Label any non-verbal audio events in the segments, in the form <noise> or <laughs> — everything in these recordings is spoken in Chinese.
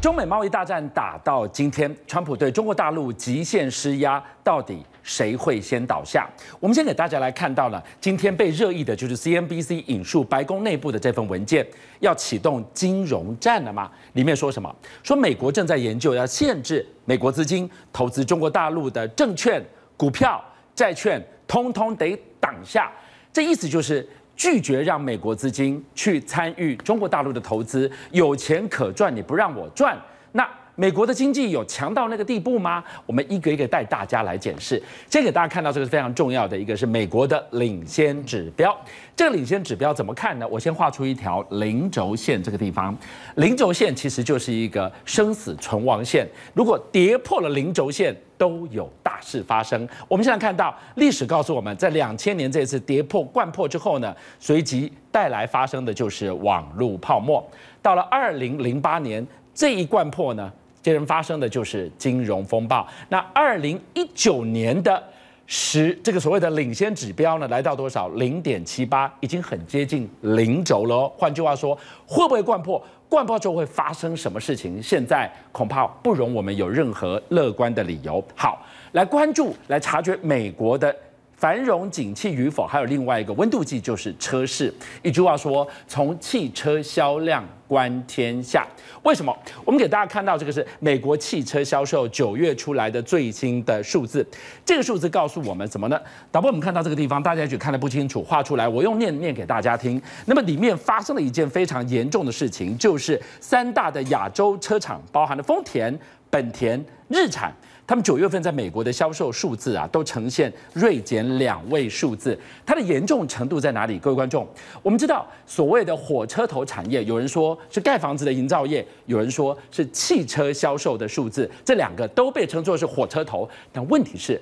中美贸易大战打到今天，川普对中国大陆极限施压，到底谁会先倒下？我们先给大家来看到了，今天被热议的就是 CNBC 引述白宫内部的这份文件，要启动金融战了吗？里面说什么？说美国正在研究要限制美国资金投资中国大陆的证券、股票、债券，通通得挡下。这意思就是。拒绝让美国资金去参与中国大陆的投资，有钱可赚，你不让我赚，那美国的经济有强到那个地步吗？我们一个一个带大家来检视。先给大家看到这个非常重要的一个是美国的领先指标。这个领先指标怎么看呢？我先画出一条零轴线，这个地方零轴线其实就是一个生死存亡线。如果跌破了零轴线，都有大事发生。我们现在看到历史告诉我们，在两千年这次跌破惯破之后呢，随即带来发生的就是网络泡沫。到了二零零八年这一掼破呢，接着发生的就是金融风暴。那二零一九年的十这个所谓的领先指标呢，来到多少？零点七八，已经很接近零轴了。换句话说，会不会掼破？冠爆之后会发生什么事情？现在恐怕不容我们有任何乐观的理由。好，来关注，来察觉美国的。繁荣景气与否，还有另外一个温度计，就是车市。一句话说，从汽车销量观天下。为什么？我们给大家看到这个是美国汽车销售九月出来的最新的数字。这个数字告诉我们什么呢？导播，我们看到这个地方，大家也许看得不清楚，画出来，我用念念给大家听。那么里面发生了一件非常严重的事情，就是三大的亚洲车厂，包含了丰田、本田、日产。他们九月份在美国的销售数字啊，都呈现锐减两位数字。它的严重程度在哪里？各位观众，我们知道所谓的火车头产业，有人说是盖房子的营造业，有人说是汽车销售的数字，这两个都被称作是火车头。但问题是，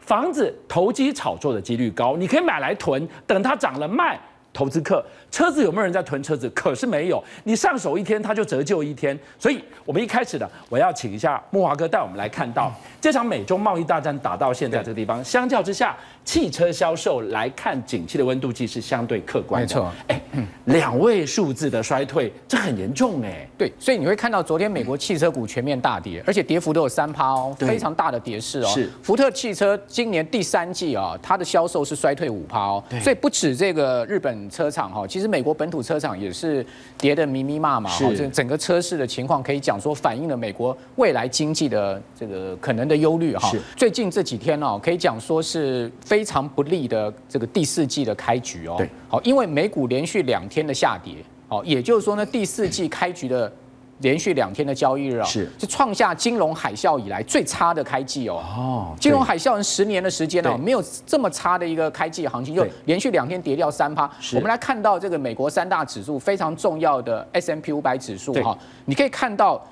房子投机炒作的几率高，你可以买来囤，等它涨了卖。投资客，车子有没有人在囤车子？可是没有，你上手一天，它就折旧一天。所以，我们一开始呢，我要请一下木华哥带我们来看到这场美中贸易大战打到现在这个地方，相较之下，汽车销售来看，景气的温度计是相对客观的。没错，哎，两位数字的衰退，这很严重哎。对，所以你会看到昨天美国汽车股全面大跌，而且跌幅都有三趴哦，非常大的跌势哦。是，福特汽车今年第三季啊，它的销售是衰退五趴哦。对，所以不止这个日本。车厂哈，其实美国本土车厂也是跌得密密麻麻是，这整个车市的情况可以讲说反映了美国未来经济的这个可能的忧虑哈。最近这几天哦，可以讲说是非常不利的这个第四季的开局哦。好，因为美股连续两天的下跌，好，也就是说呢，第四季开局的。连续两天的交易日啊，是是创下金融海啸以来最差的开季哦。哦，金融海啸十年的时间哦，没有这么差的一个开季行情，就连续两天跌掉三趴。我们来看到这个美国三大指数非常重要的 S M P 五百指数哈，你可以看到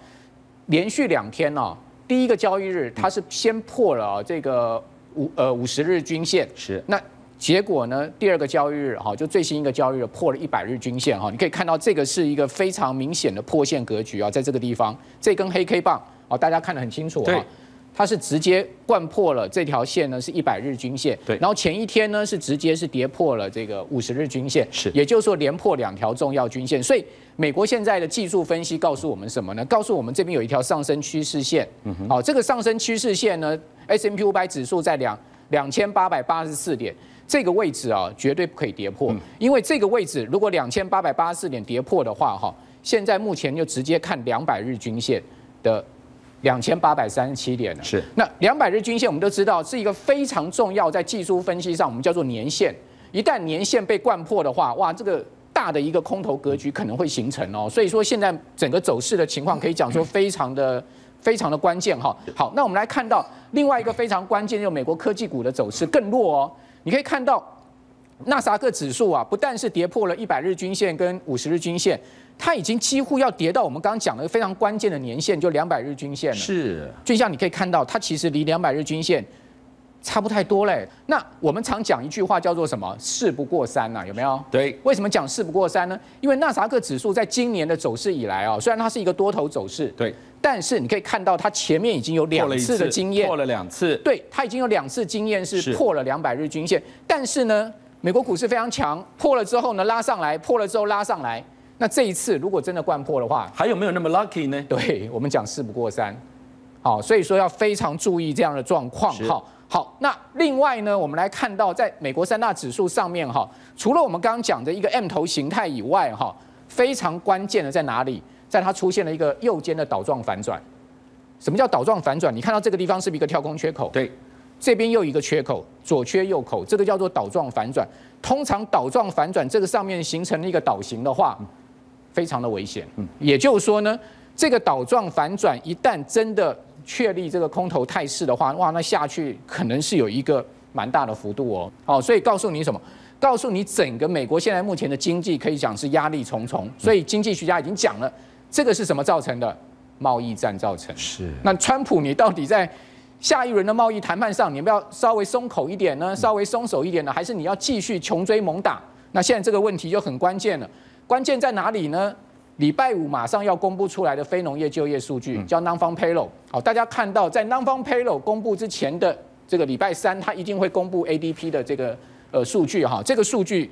连续两天哦，第一个交易日它是先破了这个五呃五十日均线，是那。结果呢？第二个交易日，哈，就最新一个交易日破了一百日均线，哈，你可以看到这个是一个非常明显的破线格局啊，在这个地方，这根黑 K 棒，啊，大家看得很清楚啊，它是直接灌破了这条线呢，是一百日均线，对，然后前一天呢是直接是跌破了这个五十日均线，是，也就是说连破两条重要均线，所以美国现在的技术分析告诉我们什么呢？告诉我们这边有一条上升趋势线，嗯哼，好，这个上升趋势线呢，S M P 五百指数在两两千八百八十四点。这个位置啊，绝对不可以跌破，因为这个位置如果两千八百八十四点跌破的话，哈，现在目前就直接看两百日均线的两千八百三十七点了。是，那两百日均线我们都知道是一个非常重要，在技术分析上我们叫做年线，一旦年线被掼破的话，哇，这个大的一个空头格局可能会形成哦。所以说现在整个走势的情况可以讲说非常的非常的关键哈。好，那我们来看到另外一个非常关键，就是美国科技股的走势更弱哦。你可以看到，纳斯达克指数啊，不但是跌破了一百日均线跟五十日均线，它已经几乎要跌到我们刚刚讲的非常关键的年线，就两百日均线了。是，就像你可以看到，它其实离两百日均线差不太多嘞。那我们常讲一句话叫做什么？事不过三呐，有没有？对。为什么讲事不过三呢？因为纳斯达克指数在今年的走势以来啊，虽然它是一个多头走势，对。但是你可以看到，它前面已经有两次的经验，破了两次。对，它已经有两次经验是破了两百日均线。但是呢，美国股市非常强，破了之后呢拉上来，破了之后拉上来。那这一次如果真的灌破的话，还有没有那么 lucky 呢？对我们讲事不过三，好，所以说要非常注意这样的状况。好，好，那另外呢，我们来看到在美国三大指数上面哈，除了我们刚刚讲的一个 M 头形态以外哈，非常关键的在哪里？在它出现了一个右肩的倒状反转。什么叫倒状反转？你看到这个地方是不是一个跳空缺口？对，这边又一个缺口，左缺右口，这个叫做倒状反转。通常倒状反转这个上面形成了一个倒形的话，非常的危险。嗯，也就是说呢，这个倒状反转一旦真的确立这个空头态势的话，哇，那下去可能是有一个蛮大的幅度哦。好，所以告诉你什么？告诉你整个美国现在目前的经济可以讲是压力重重。所以经济学家已经讲了，这个是什么造成的？贸易战造成。是。那川普，你到底在？下一轮的贸易谈判上，你们要稍微松口一点呢，稍微松手一点呢，还是你要继续穷追猛打？那现在这个问题就很关键了，关键在哪里呢？礼拜五马上要公布出来的非农业就业数据叫 Non-Farm Payroll。好，大家看到在 Non-Farm Payroll 公布之前的这个礼拜三，它一定会公布 ADP 的这个呃数据哈，这个数据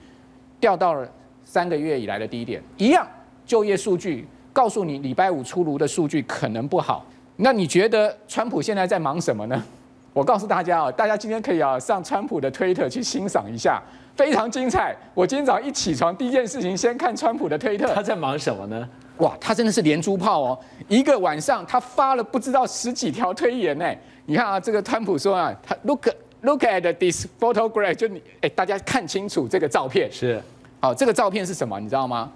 掉到了三个月以来的低点，一样就业数据告诉你礼拜五出炉的数据可能不好。那你觉得川普现在在忙什么呢？<laughs> 我告诉大家啊，大家今天可以啊上川普的推特去欣赏一下，非常精彩。我今天早上一起床，第一件事情先看川普的推特。他在忙什么呢？哇，他真的是连珠炮哦！一个晚上他发了不知道十几条推言呢。你看啊，这个川普说啊，他 look look at this photograph，就你哎，大家看清楚这个照片。是，好，这个照片是什么？你知道吗？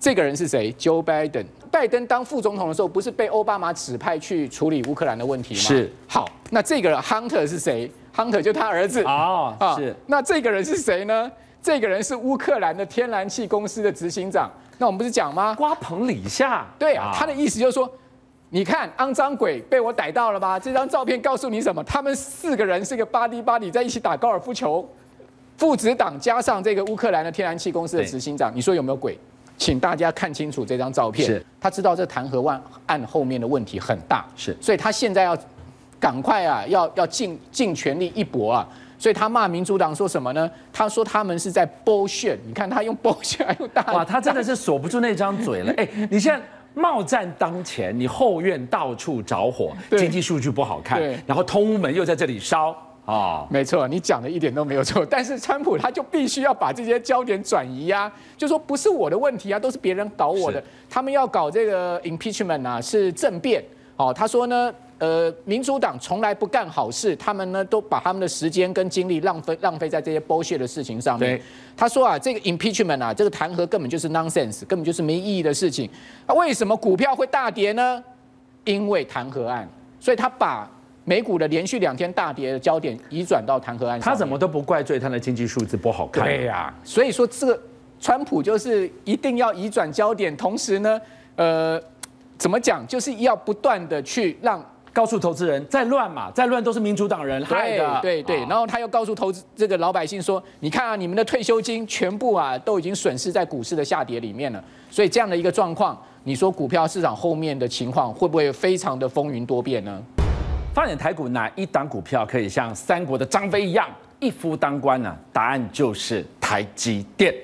这个人是谁？Joe Biden。拜登当副总统的时候，不是被奥巴马指派去处理乌克兰的问题吗？是。好，那这个人 Hunter 是谁？Hunter 就他儿子。哦，啊，是。那这个人是谁呢？这个人是乌克兰的天然气公司的执行长。那我们不是讲吗？瓜棚李下。对啊，他的意思就是说，你看，肮脏鬼被我逮到了吧？这张照片告诉你什么？他们四个人是个 buddy buddy 在一起打高尔夫球，父子党加上这个乌克兰的天然气公司的执行长，你说有没有鬼？请大家看清楚这张照片。是，他知道这弹劾案后面的问题很大，是，所以他现在要赶快啊，要要尽尽全力一搏啊。所以他骂民主党说什么呢？他说他们是在 bullshit。你看他用 bullshit 还用大哇，他真的是锁不住那张嘴了。<laughs> 哎，你现在贸战当前，你后院到处着火，经济数据不好看，然后通乌门又在这里烧。啊，没错，你讲的一点都没有错。但是川普他就必须要把这些焦点转移啊，就说不是我的问题啊，都是别人搞我的。他们要搞这个 impeachment 啊，是政变。哦，他说呢，呃，民主党从来不干好事，他们呢都把他们的时间跟精力浪费浪费在这些 bullshit 的事情上面。他说啊，这个 impeachment 啊，这个弹劾根本就是 nonsense，根本就是没意义的事情。那为什么股票会大跌呢？因为弹劾案，所以他把。美股的连续两天大跌的焦点移转到弹劾案，他怎么都不怪罪他的经济数字不好看。对呀、啊，所以说这个川普就是一定要移转焦点，同时呢，呃，怎么讲，就是要不断的去让告诉投资人，再乱嘛，再乱都是民主党人害的。对对对，然后他又告诉投资这个老百姓说，你看啊，你们的退休金全部啊都已经损失在股市的下跌里面了，所以这样的一个状况，你说股票市场后面的情况会不会非常的风云多变呢？发展台股哪一档股票可以像三国的张飞一样一夫当关呢？答案就是台积电。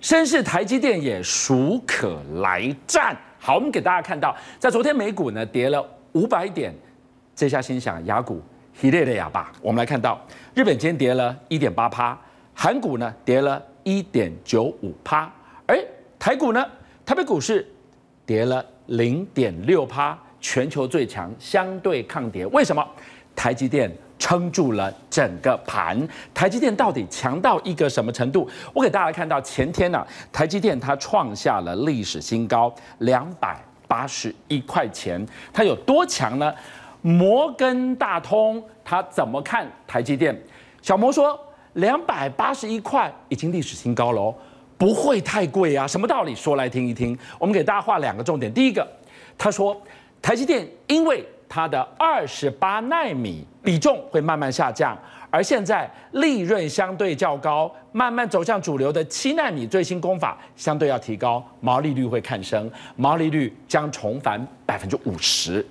身是台积电也孰可来战？好，我们给大家看到，在昨天美股呢跌了五百点，这下心想亚股一列的哑巴。我们来看到日本今天跌了一点八趴，韩股呢跌了一点九五趴，而台股呢，台北股市跌了零点六趴。全球最强相对抗跌，为什么？台积电撑住了整个盘。台积电到底强到一个什么程度？我给大家看到前天呢、台积电它创下了历史新高，两百八十一块钱。它有多强呢？摩根大通它怎么看台积电？小摩说两百八十一块已经历史新高了哦，不会太贵啊？什么道理？说来听一听。我们给大家画两个重点。第一个，他说。台积电因为它的二十八纳米比重会慢慢下降，而现在利润相对较高，慢慢走向主流的七纳米最新工法相对要提高，毛利率会看升，毛利率将重返百分之五十。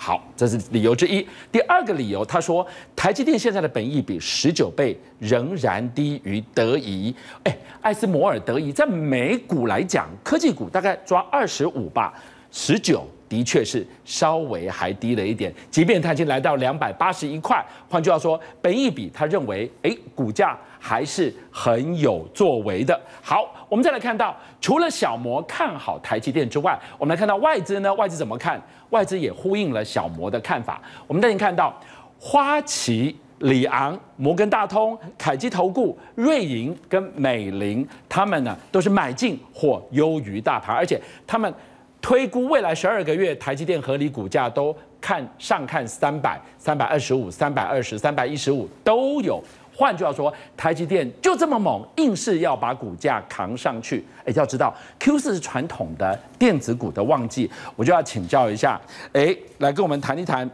好，这是理由之一。第二个理由，他说台积电现在的本益比十九倍仍然低于德仪。哎，艾斯摩尔、德仪在美股来讲，科技股大概抓二十五吧，十九的确是稍微还低了一点。即便它已经来到两百八十一块，换句话说，本益比他认为，哎，股价。还是很有作为的。好，我们再来看到，除了小摩看好台积电之外，我们来看到外资呢？外资怎么看？外资也呼应了小摩的看法。我们带您看到，花旗、里昂、摩根大通、凯基投顾、瑞银跟美林，他们呢都是买进或优于大盘，而且他们推估未来十二个月台积电合理股价都看上看三百、三百二十五、三百二十、三百一十五都有。换句话说，台积电就这么猛，硬是要把股价扛上去。哎，要知道 Q 四是传统的电子股的旺季，我就要请教一下，哎，来跟我们谈一谈，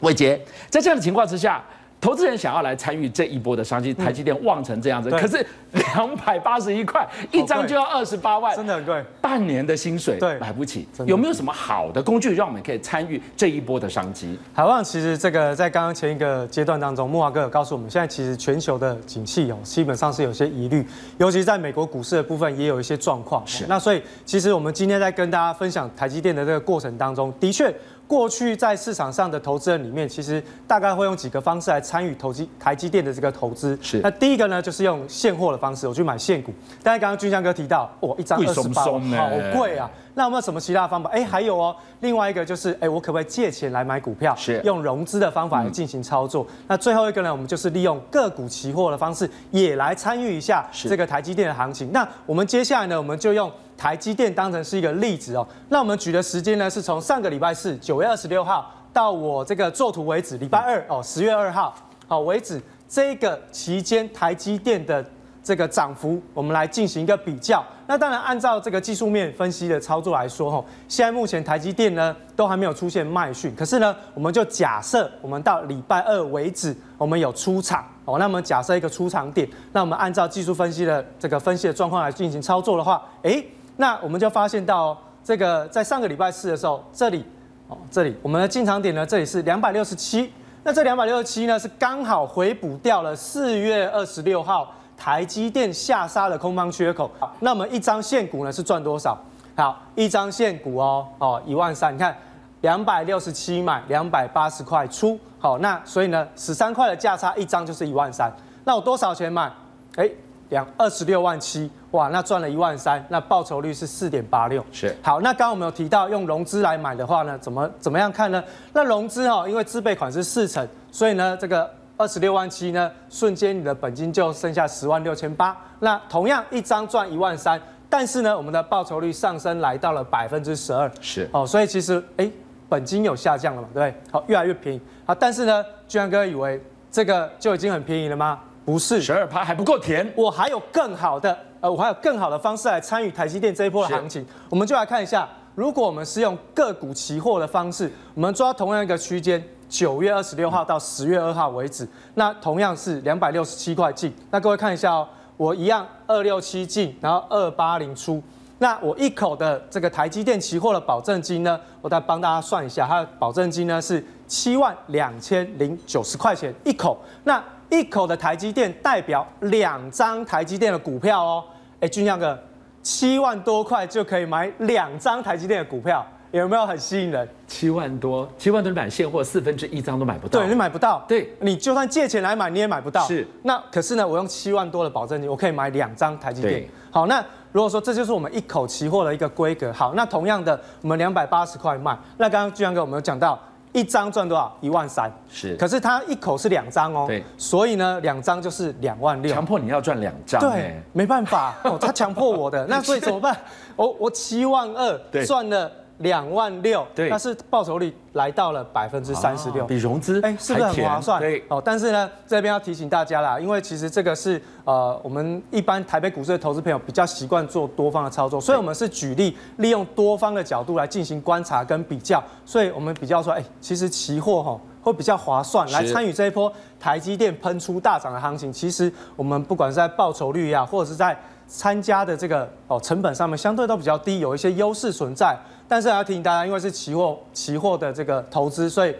伟杰，在这样的情况之下。投资人想要来参与这一波的商机，台积电旺成这样子，可是两百八十一块一张就要二十八万，真的很贵，半年的薪水对买不起。有没有什么好的工具让我们可以参与这一波的商机？海旺，其实这个在刚刚前一个阶段当中，木华哥有告诉我们，现在其实全球的景气哦，基本上是有些疑虑，尤其在美国股市的部分也有一些状况。是，那所以其实我们今天在跟大家分享台积电的这个过程当中，的确。过去在市场上的投资人里面，其实大概会用几个方式来参与投机台积电的这个投资。是，那第一个呢，就是用现货的方式，我去买现股。但是刚刚俊相哥提到，哇，一张二十八，好贵啊！那有没有什么其他的方法？哎，还有哦，另外一个就是，哎，我可不可以借钱来买股票？是，用融资的方法来进行操作。嗯、那最后一个呢，我们就是利用个股期货的方式，也来参与一下这个台积电的行情。那我们接下来呢，我们就用。台积电当成是一个例子哦，那我们举的时间呢，是从上个礼拜四九月二十六号到我这个作图为止，礼拜二哦十月二号好为止，这个期间台积电的这个涨幅，我们来进行一个比较。那当然按照这个技术面分析的操作来说，吼，现在目前台积电呢都还没有出现卖讯，可是呢，我们就假设我们到礼拜二为止，我们有出场哦，那么假设一个出场点，那我们按照技术分析的这个分析的状况来进行操作的话，诶。那我们就发现到，这个在上个礼拜四的时候，这里，哦，这里我们的进场点呢，这里是两百六十七。那这两百六十七呢，是刚好回补掉了四月二十六号台积电下杀的空方缺口。那我们一张现股呢是赚多少？好，一张现股哦，哦，一万三。你看，两百六十七买，两百八十块出。好，那所以呢，十三块的价差，一张就是一万三。那我多少钱买？哎。两二十六万七，哇，那赚了一万三，那报酬率是四点八六。是，好，那刚刚我们有提到用融资来买的话呢，怎么怎么样看呢？那融资哈，因为自备款是四成，所以呢，这个二十六万七呢，瞬间你的本金就剩下十万六千八。那同样一张赚一万三，但是呢，我们的报酬率上升来到了百分之十二。是，哦，所以其实哎，本金有下降了嘛，对不对？好，越来越便宜。好，但是呢，居然哥以为这个就已经很便宜了吗？不是十二趴还不够甜，我还有更好的，呃，我还有更好的方式来参与台积电这一波的行情。我们就来看一下，如果我们是用个股期货的方式，我们抓同样一个区间，九月二十六号到十月二号为止，那同样是两百六十七块进。那各位看一下哦，我一样二六七进，然后二八零出。那我一口的这个台积电期货的保证金呢，我再帮大家算一下，它的保证金呢是七万两千零九十块钱一口。那一口的台积电代表两张台积电的股票哦，哎，俊亮哥，七万多块就可以买两张台积电的股票，有没有很吸引人？七万多，七万多买现货，四分之一张都买不到。对，你买不到。对，你就算借钱来买，你也买不到。是。那可是呢，我用七万多的保证金，我可以买两张台积电。对。好，那如果说这就是我们一口期货的一个规格，好，那同样的，我们两百八十块卖，那刚刚俊亮哥我们有讲到。一张赚多少？一万三。是，可是他一口是两张哦。对。所以呢，两张就是两万六。强迫你要赚两张。对，没办法，哦，他强迫我的。<laughs> 那所以怎么办？<laughs> 我我七万二赚了。两万六，对，但是报酬率来到了百分之三十六，比融资哎，是不是很划算？对哦，但是呢，这边要提醒大家啦，因为其实这个是呃，我们一般台北股市的投资朋友比较习惯做多方的操作，所以我们是举例利用多方的角度来进行观察跟比较，所以我们比较说，哎，其实期货哈会比较划算，来参与这一波台积电喷出大涨的行情。其实我们不管是在报酬率呀，或者是在参加的这个哦成本上面，相对都比较低，有一些优势存在。但是还要提醒大家，因为是期货，期货的这个投资，所以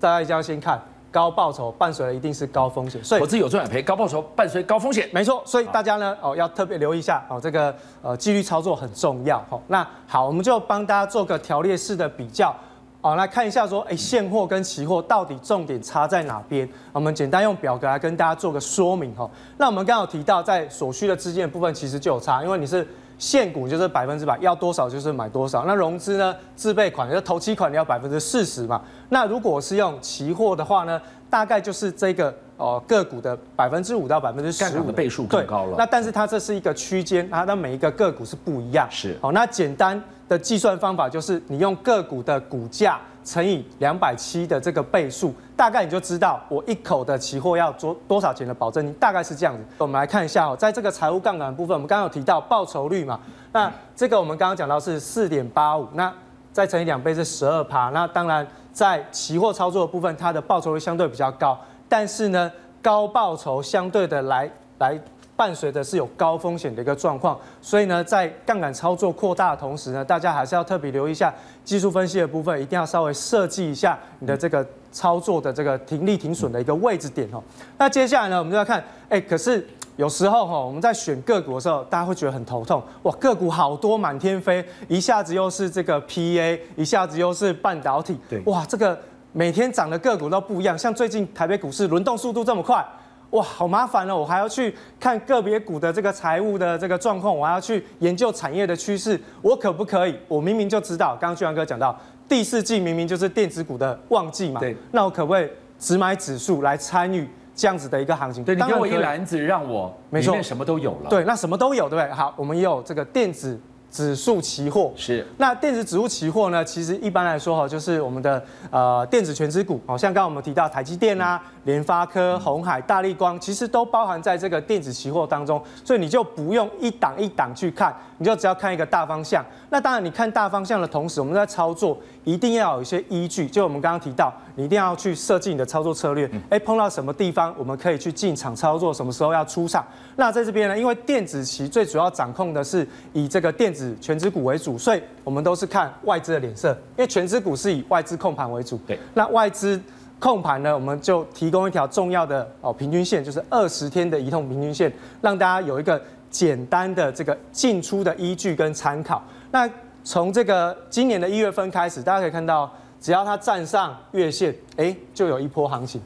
大家一定要先看高报酬伴随的一定是高风险。所以投资有赚有赔，高报酬伴随高风险，没错。所以大家呢，哦，要特别留意一下哦，这个呃纪律操作很重要。好，那好，我们就帮大家做个条列式的比较。好，来看一下说，哎，现货跟期货到底重点差在哪边？我们简单用表格来跟大家做个说明哈。那我们刚好提到，在所需的资金的部分其实就有差，因为你是现股就是百分之百，要多少就是买多少。那融资呢，自备款就头期款你要百分之四十嘛。那如果是用期货的话呢，大概就是这个哦个股的百分之五到百分之十五的倍数更高了。那但是它这是一个区间，它的每一个个股是不一样。是。好，那简单。的计算方法就是你用个股的股价乘以两百七的这个倍数，大概你就知道我一口的期货要做多少钱的保证金，大概是这样子。我们来看一下哦，在这个财务杠杆部分，我们刚刚有提到报酬率嘛，那这个我们刚刚讲到是四点八五，那再乘以两倍是十二趴。那当然在期货操作的部分，它的报酬率相对比较高，但是呢，高报酬相对的来来。伴随的是有高风险的一个状况，所以呢，在杠杆操作扩大的同时呢，大家还是要特别留意一下技术分析的部分，一定要稍微设计一下你的这个操作的这个停利停损的一个位置点哦。那接下来呢，我们就要看，哎，可是有时候哈，我们在选个股的时候，大家会觉得很头痛，哇，个股好多满天飞，一下子又是这个 PA，一下子又是半导体，对，哇，这个每天涨的个股都不一样，像最近台北股市轮动速度这么快。哇，好麻烦哦！我还要去看个别股的这个财务的这个状况，我还要去研究产业的趋势，我可不可以？我明明就知道，刚刚俊阳哥讲到，第四季明明就是电子股的旺季嘛，对，那我可不可以只买指数来参与这样子的一个行情？对，你给我一篮子，让我里面什么都有了。对，那什么都有，对不对？好，我们也有这个电子。指数期货是，那电子指数期货呢？其实一般来说哈，就是我们的呃电子全资股，好像刚刚我们提到台积电啊、联发科、红海、大力光，其实都包含在这个电子期货当中，所以你就不用一档一档去看，你就只要看一个大方向。那当然，你看大方向的同时，我们在操作一定要有一些依据，就我们刚刚提到，你一定要去设计你的操作策略。哎，碰到什么地方我们可以去进场操作，什么时候要出场？那在这边呢，因为电子期最主要掌控的是以这个电子权值股为主，所以我们都是看外资的脸色，因为权值股是以外资控盘为主。对，那外资控盘呢，我们就提供一条重要的哦平均线，就是二十天的移动平均线，让大家有一个简单的这个进出的依据跟参考。那从这个今年的一月份开始，大家可以看到，只要它站上月线，哎，就有一波行情。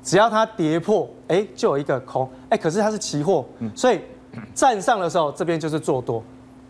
只要它跌破，哎，就有一个空，哎，可是它是期货，所以站上的时候这边就是做多，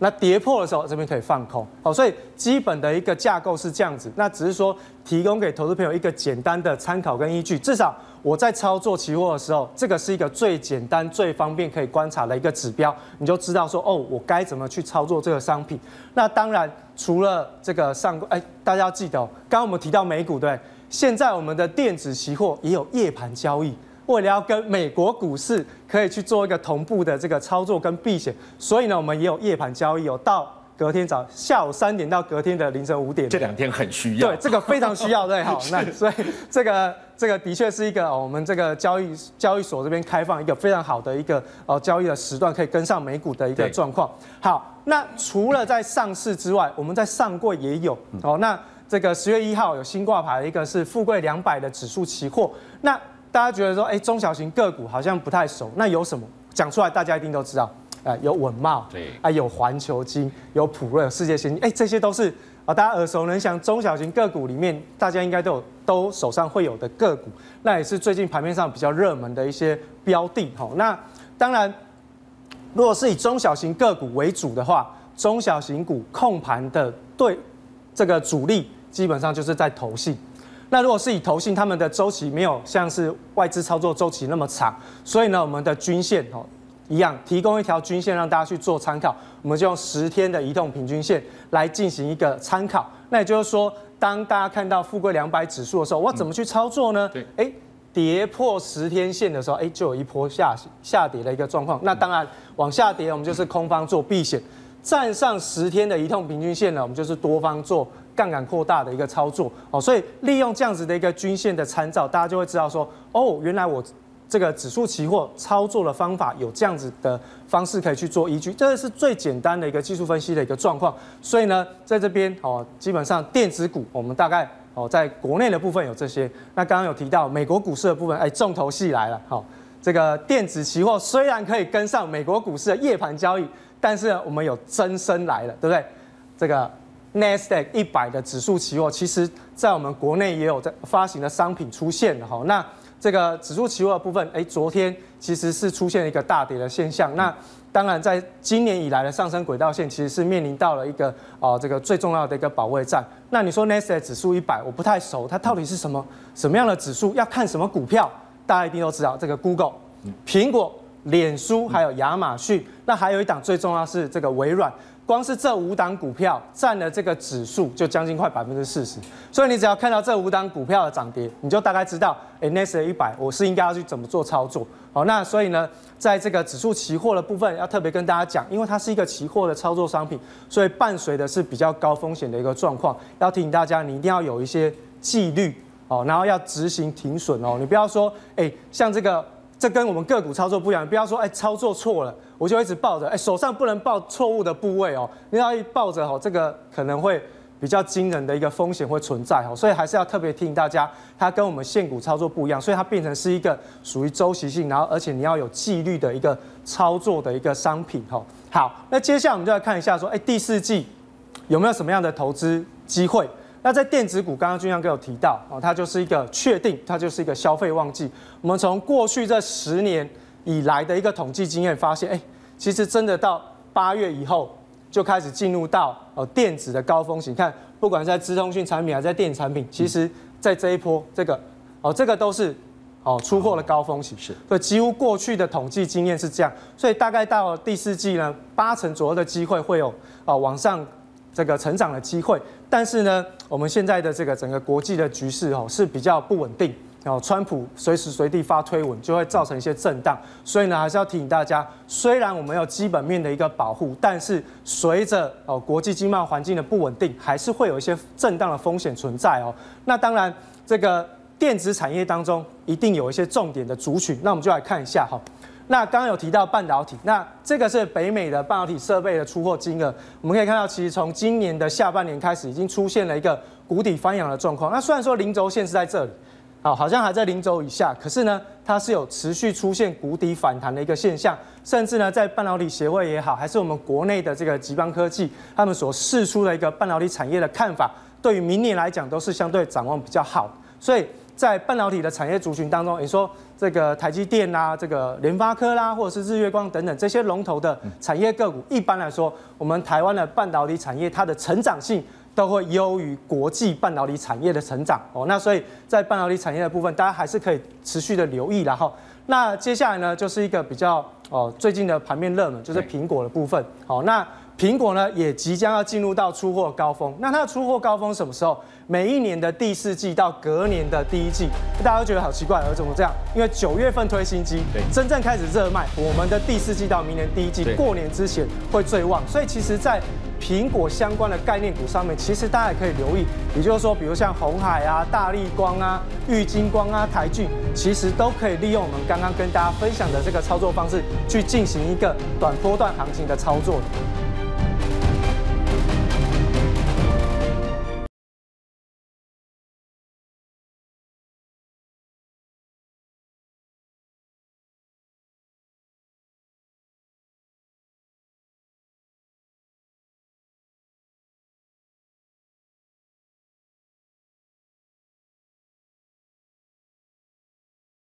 那跌破的时候这边可以放空，好，所以基本的一个架构是这样子，那只是说提供给投资朋友一个简单的参考跟依据，至少我在操作期货的时候，这个是一个最简单、最方便可以观察的一个指标，你就知道说，哦，我该怎么去操作这个商品。那当然除了这个上，哎，大家要记得哦，刚刚我们提到美股，对。现在我们的电子期货也有夜盘交易，为了要跟美国股市可以去做一个同步的这个操作跟避险，所以呢，我们也有夜盘交易，有到隔天早下午三点到隔天的凌晨五点。这两天很需要。对，这个非常需要，对，好，那 <laughs> 所以这个这个的确是一个我们这个交易交易所这边开放一个非常好的一个呃交易的时段，可以跟上美股的一个状况。好，那除了在上市之外，我们在上柜也有哦，那。这个十月一号有新挂牌的一个是富贵两百的指数期货，那大家觉得说，哎，中小型个股好像不太熟，那有什么？讲出来，大家一定都知道，呃，有稳懋，对，啊，有环球金，有普瑞，有世界先进，哎，这些都是啊，大家耳熟能详，中小型个股里面大家应该都有都手上会有的个股，那也是最近盘面上比较热门的一些标的，哈，那当然，如果是以中小型个股为主的话，中小型股控盘的对这个主力。基本上就是在投信，那如果是以投信，他们的周期没有像是外资操作周期那么长，所以呢，我们的均线哦一样，提供一条均线让大家去做参考，我们就用十天的移动平均线来进行一个参考。那也就是说，当大家看到富贵两百指数的时候，我怎么去操作呢？对，哎，跌破十天线的时候，哎，就有一波下下跌的一个状况。那当然往下跌，我们就是空方做避险；站上十天的移动平均线呢，我们就是多方做。杠杆扩大的一个操作，哦，所以利用这样子的一个均线的参照，大家就会知道说，哦，原来我这个指数期货操作的方法有这样子的方式可以去做依据，这是最简单的一个技术分析的一个状况。所以呢，在这边哦，基本上电子股我们大概哦，在国内的部分有这些。那刚刚有提到美国股市的部分，哎，重头戏来了。好，这个电子期货虽然可以跟上美国股市的夜盘交易，但是我们有增生来了，对不对？这个 Nasdaq 一百的指数期货，其实在我们国内也有在发行的商品出现了哈。那这个指数期货的部分，哎，昨天其实是出现一个大跌的现象。那当然，在今年以来的上升轨道线，其实是面临到了一个哦，这个最重要的一个保卫战。那你说 Nasdaq 指数一百，我不太熟，它到底是什么什么样的指数？要看什么股票？大家一定都知道，这个 Google、苹果、脸书还有亚马逊。那还有一档最重要是这个微软。光是这五档股票占了这个指数就将近快百分之四十，所以你只要看到这五档股票的涨跌，你就大概知道，哎，Nasdaq 一百我是应该要去怎么做操作。好，那所以呢，在这个指数期货的部分要特别跟大家讲，因为它是一个期货的操作商品，所以伴随的是比较高风险的一个状况，要提醒大家，你一定要有一些纪律哦，然后要执行停损哦，你不要说，哎，像这个。这跟我们个股操作不一样，不要说哎操作错了，我就一直抱着，哎手上不能抱错误的部位哦，你要一抱着哦，这个可能会比较惊人的一个风险会存在哦，所以还是要特别提醒大家，它跟我们现股操作不一样，所以它变成是一个属于周期性，然后而且你要有纪律的一个操作的一个商品哦。好，那接下来我们就来看一下说，哎第四季有没有什么样的投资机会？那在电子股，刚刚俊亮哥有提到哦，它就是一个确定，它就是一个消费旺季。我们从过去这十年以来的一个统计经验发现，哎，其实真的到八月以后就开始进入到哦电子的高峰期。你看，不管在资通讯产品还是在电子产品，其实在这一波这个哦这个都是哦出货的高峰期。是，所以几乎过去的统计经验是这样。所以大概到第四季呢，八成左右的机会会有哦往上。这个成长的机会，但是呢，我们现在的这个整个国际的局势哦是比较不稳定，然后川普随时随地发推文，就会造成一些震荡，所以呢，还是要提醒大家，虽然我们有基本面的一个保护，但是随着哦国际经贸环境的不稳定，还是会有一些震荡的风险存在哦。那当然，这个电子产业当中一定有一些重点的族群，那我们就来看一下哈。那刚刚有提到半导体，那这个是北美的半导体设备的出货金额，我们可以看到，其实从今年的下半年开始，已经出现了一个谷底翻扬的状况。那虽然说零轴线是在这里，好，好像还在零轴以下，可是呢，它是有持续出现谷底反弹的一个现象，甚至呢，在半导体协会也好，还是我们国内的这个吉邦科技，他们所释出的一个半导体产业的看法，对于明年来讲都是相对展望比较好，所以。在半导体的产业族群当中，你说这个台积电啦、这个联发科啦，或者是日月光等等这些龙头的产业个股，一般来说，我们台湾的半导体产业它的成长性都会优于国际半导体产业的成长哦。那所以在半导体产业的部分，大家还是可以持续的留意。然后，那接下来呢，就是一个比较哦最近的盘面热门，就是苹果的部分。好，那苹果呢也即将要进入到出货高峰。那它的出货高峰什么时候？每一年的第四季到隔年的第一季，大家都觉得好奇怪，而怎么这样？因为九月份推新机，对，真正开始热卖，我们的第四季到明年第一季过年之前会最旺。所以其实，在苹果相关的概念股上面，其实大家也可以留意。也就是说，比如像红海啊、大力光啊、玉金光啊、台骏，其实都可以利用我们刚刚跟大家分享的这个操作方式，去进行一个短波段行情的操作。